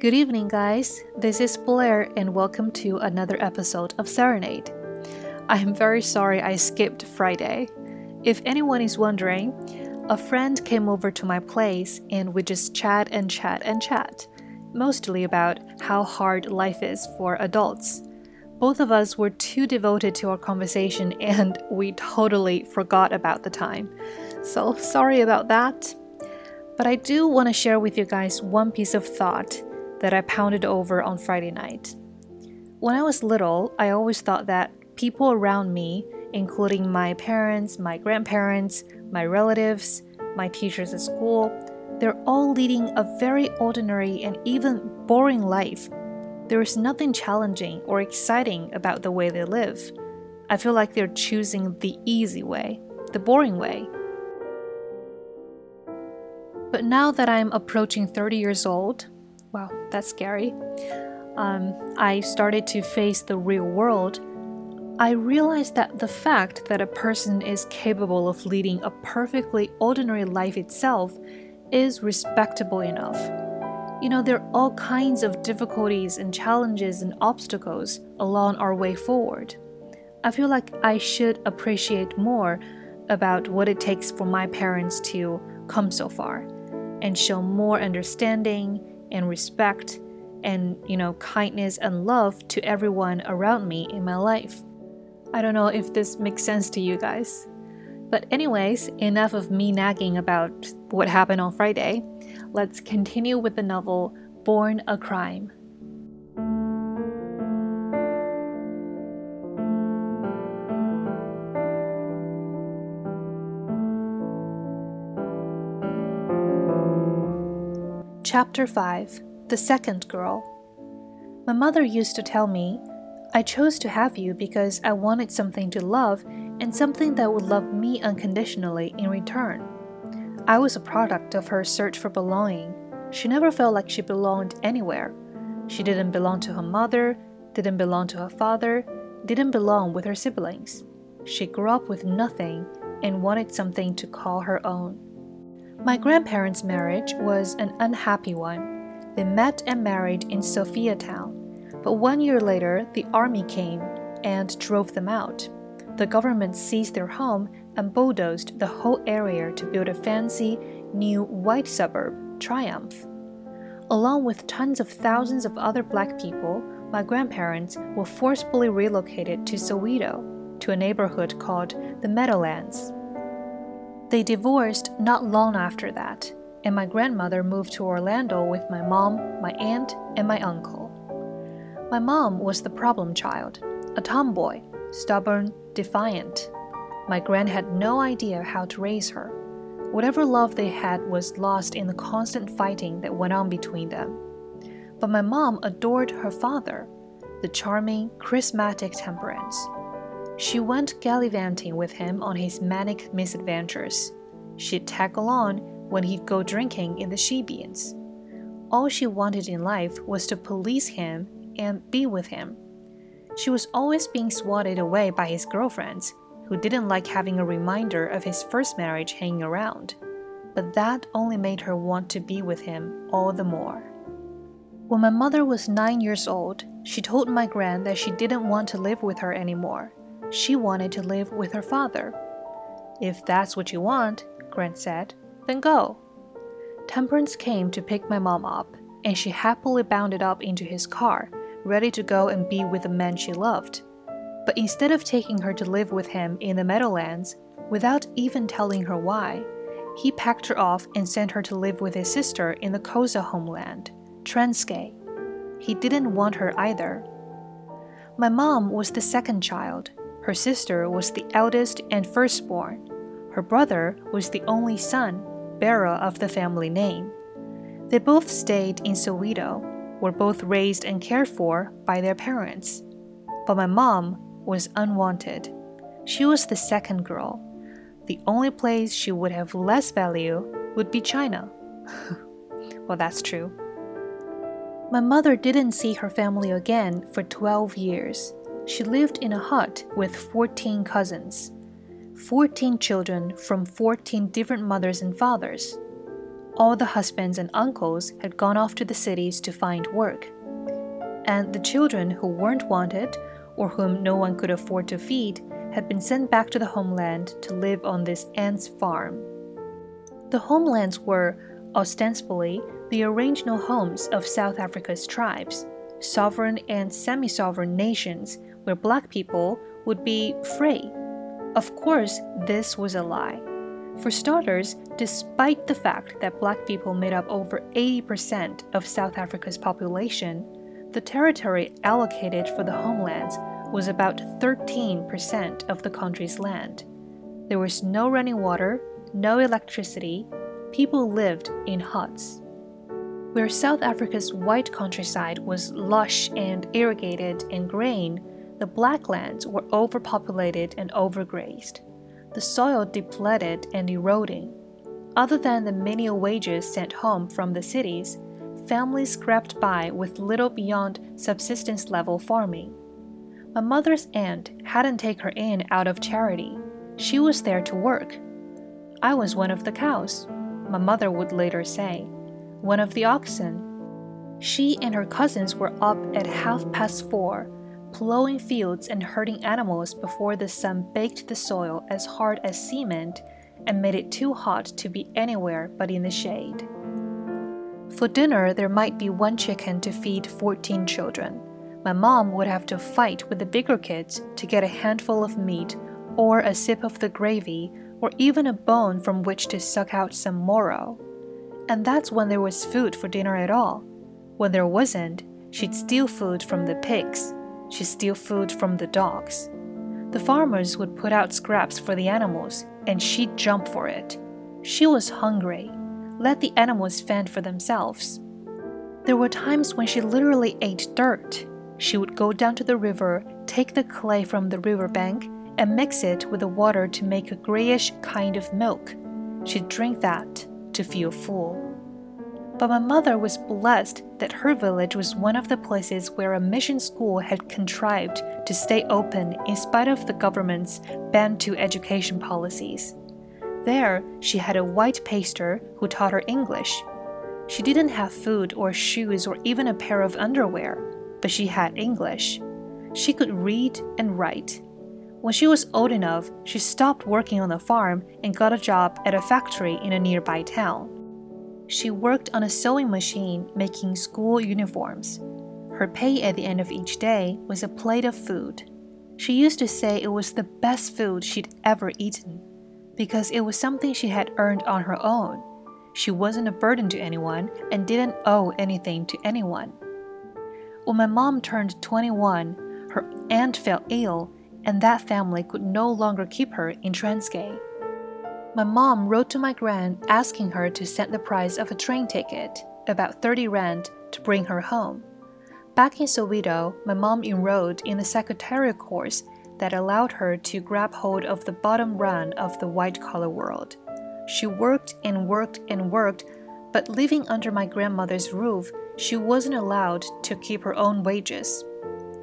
Good evening, guys. This is Blair, and welcome to another episode of Serenade. I am very sorry I skipped Friday. If anyone is wondering, a friend came over to my place and we just chat and chat and chat, mostly about how hard life is for adults. Both of us were too devoted to our conversation and we totally forgot about the time. So, sorry about that. But I do want to share with you guys one piece of thought that I pounded over on Friday night. When I was little, I always thought that people around me, including my parents, my grandparents, my relatives, my teachers at school, they're all leading a very ordinary and even boring life. There is nothing challenging or exciting about the way they live. I feel like they're choosing the easy way, the boring way. But now that I'm approaching 30 years old, wow, that's scary, um, I started to face the real world. I realized that the fact that a person is capable of leading a perfectly ordinary life itself is respectable enough. You know, there are all kinds of difficulties and challenges and obstacles along our way forward. I feel like I should appreciate more about what it takes for my parents to come so far and show more understanding and respect and, you know, kindness and love to everyone around me in my life. I don't know if this makes sense to you guys. But, anyways, enough of me nagging about what happened on Friday. Let's continue with the novel Born a Crime. Chapter 5 The Second Girl. My mother used to tell me, I chose to have you because I wanted something to love and something that would love me unconditionally in return. I was a product of her search for belonging. She never felt like she belonged anywhere. She didn't belong to her mother, didn't belong to her father, didn't belong with her siblings. She grew up with nothing and wanted something to call her own. My grandparents' marriage was an unhappy one. They met and married in Sophiatown, but one year later, the army came and drove them out. The government seized their home and bulldozed the whole area to build a fancy, new white suburb, Triomf. Along with tons of thousands of other black people, my grandparents were forcibly relocated to Soweto, to a neighborhood called the Meadowlands. They divorced not long after that, and my grandmother moved to Orlando with my mom, my aunt, and my uncle. My mom was the problem child, a tomboy, stubborn, defiant. My grand had no idea how to raise her. Whatever love they had was lost in the constant fighting that went on between them. But my mom adored her father, the charming, charismatic Temperance. She went gallivanting with him on his manic misadventures. She'd tag along when he'd go drinking in the shebeens. All she wanted in life was to police him and be with him. She was always being swatted away by his girlfriends, who didn't like having a reminder of his first marriage hanging around. But that only made her want to be with him all the more. When my mother was nine years old, she told my grand that she didn't want to live with her anymore she wanted to live with her father. If that's what you want, Grant said, then go. Temperance came to pick my mom up, and she happily bounded up into his car, ready to go and be with the man she loved. But instead of taking her to live with him in the Meadowlands, without even telling her why, he packed her off and sent her to live with his sister in the Xhosa homeland, Transkei. He didn't want her either. My mom was the second child, her sister was the eldest and firstborn. Her brother was the only son, bearer of the family name. They both stayed in Soweto, were both raised and cared for by their parents. But my mom was unwanted. She was the second girl. The only place she would have less value would be China. well, that's true. My mother didn't see her family again for 12 years she lived in a hut with 14 cousins, 14 children from 14 different mothers and fathers. All the husbands and uncles had gone off to the cities to find work. And the children who weren't wanted or whom no one could afford to feed had been sent back to the homeland to live on this ants farm. The homelands were, ostensibly, the original homes of South Africa's tribes, sovereign and semi sovereign nations where black people would be free. Of course, this was a lie. For starters, despite the fact that black people made up over 80% of South Africa's population, the territory allocated for the homelands was about 13% of the country's land. There was no running water, no electricity, people lived in huts. Where South Africa's white countryside was lush and irrigated and grain, the black lands were overpopulated and overgrazed, the soil depleted and eroding. Other than the menial wages sent home from the cities, families scraped by with little beyond subsistence level farming. My mother's aunt hadn't taken her in out of charity. She was there to work. I was one of the cows, my mother would later say, one of the oxen. She and her cousins were up at half past four, plowing fields and herding animals before the sun baked the soil as hard as cement and made it too hot to be anywhere but in the shade. For dinner, there might be one chicken to feed 14 children my mom would have to fight with the bigger kids to get a handful of meat, or a sip of the gravy, or even a bone from which to suck out some marrow. And that's when there was food for dinner at all. When there wasn't, she'd steal food from the pigs, she'd steal food from the dogs. The farmers would put out scraps for the animals, and she'd jump for it. She was hungry. Let the animals fend for themselves. There were times when she literally ate dirt she would go down to the river, take the clay from the riverbank, and mix it with the water to make a grayish kind of milk. She'd drink that to feel full. But my mother was blessed that her village was one of the places where a mission school had contrived to stay open in spite of the government's Bantu education policies. There, she had a white pastor who taught her English. She didn't have food or shoes or even a pair of underwear but she had English. She could read and write. When she was old enough, she stopped working on the farm and got a job at a factory in a nearby town. She worked on a sewing machine making school uniforms. Her pay at the end of each day was a plate of food. She used to say it was the best food she'd ever eaten because it was something she had earned on her own. She wasn't a burden to anyone and didn't owe anything to anyone. When my mom turned 21, her aunt fell ill, and that family could no longer keep her in Transkei. My mom wrote to my grand asking her to send the price of a train ticket, about 30 rand, to bring her home. Back in Soweto, my mom enrolled in a secretarial course that allowed her to grab hold of the bottom rung of the white collar world. She worked and worked and worked, but living under my grandmother's roof, she wasn't allowed to keep her own wages.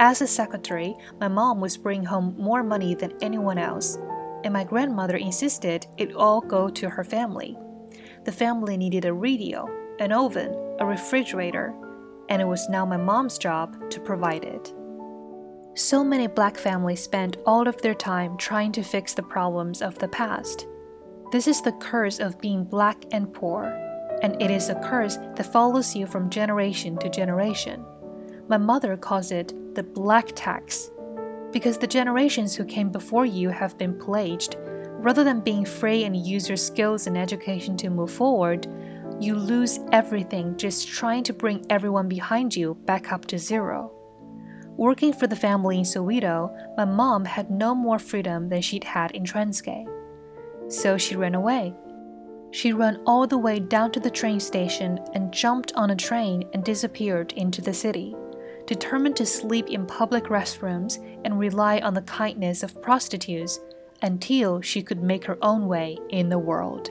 As a secretary, my mom was bringing home more money than anyone else, and my grandmother insisted it all go to her family. The family needed a radio, an oven, a refrigerator, and it was now my mom's job to provide it. So many black families spend all of their time trying to fix the problems of the past. This is the curse of being black and poor and it is a curse that follows you from generation to generation. My mother calls it the black tax, because the generations who came before you have been plagued. Rather than being free and use your skills and education to move forward, you lose everything just trying to bring everyone behind you back up to zero. Working for the family in Soweto, my mom had no more freedom than she'd had in Transkei. So she ran away she ran all the way down to the train station and jumped on a train and disappeared into the city, determined to sleep in public restrooms and rely on the kindness of prostitutes until she could make her own way in the world.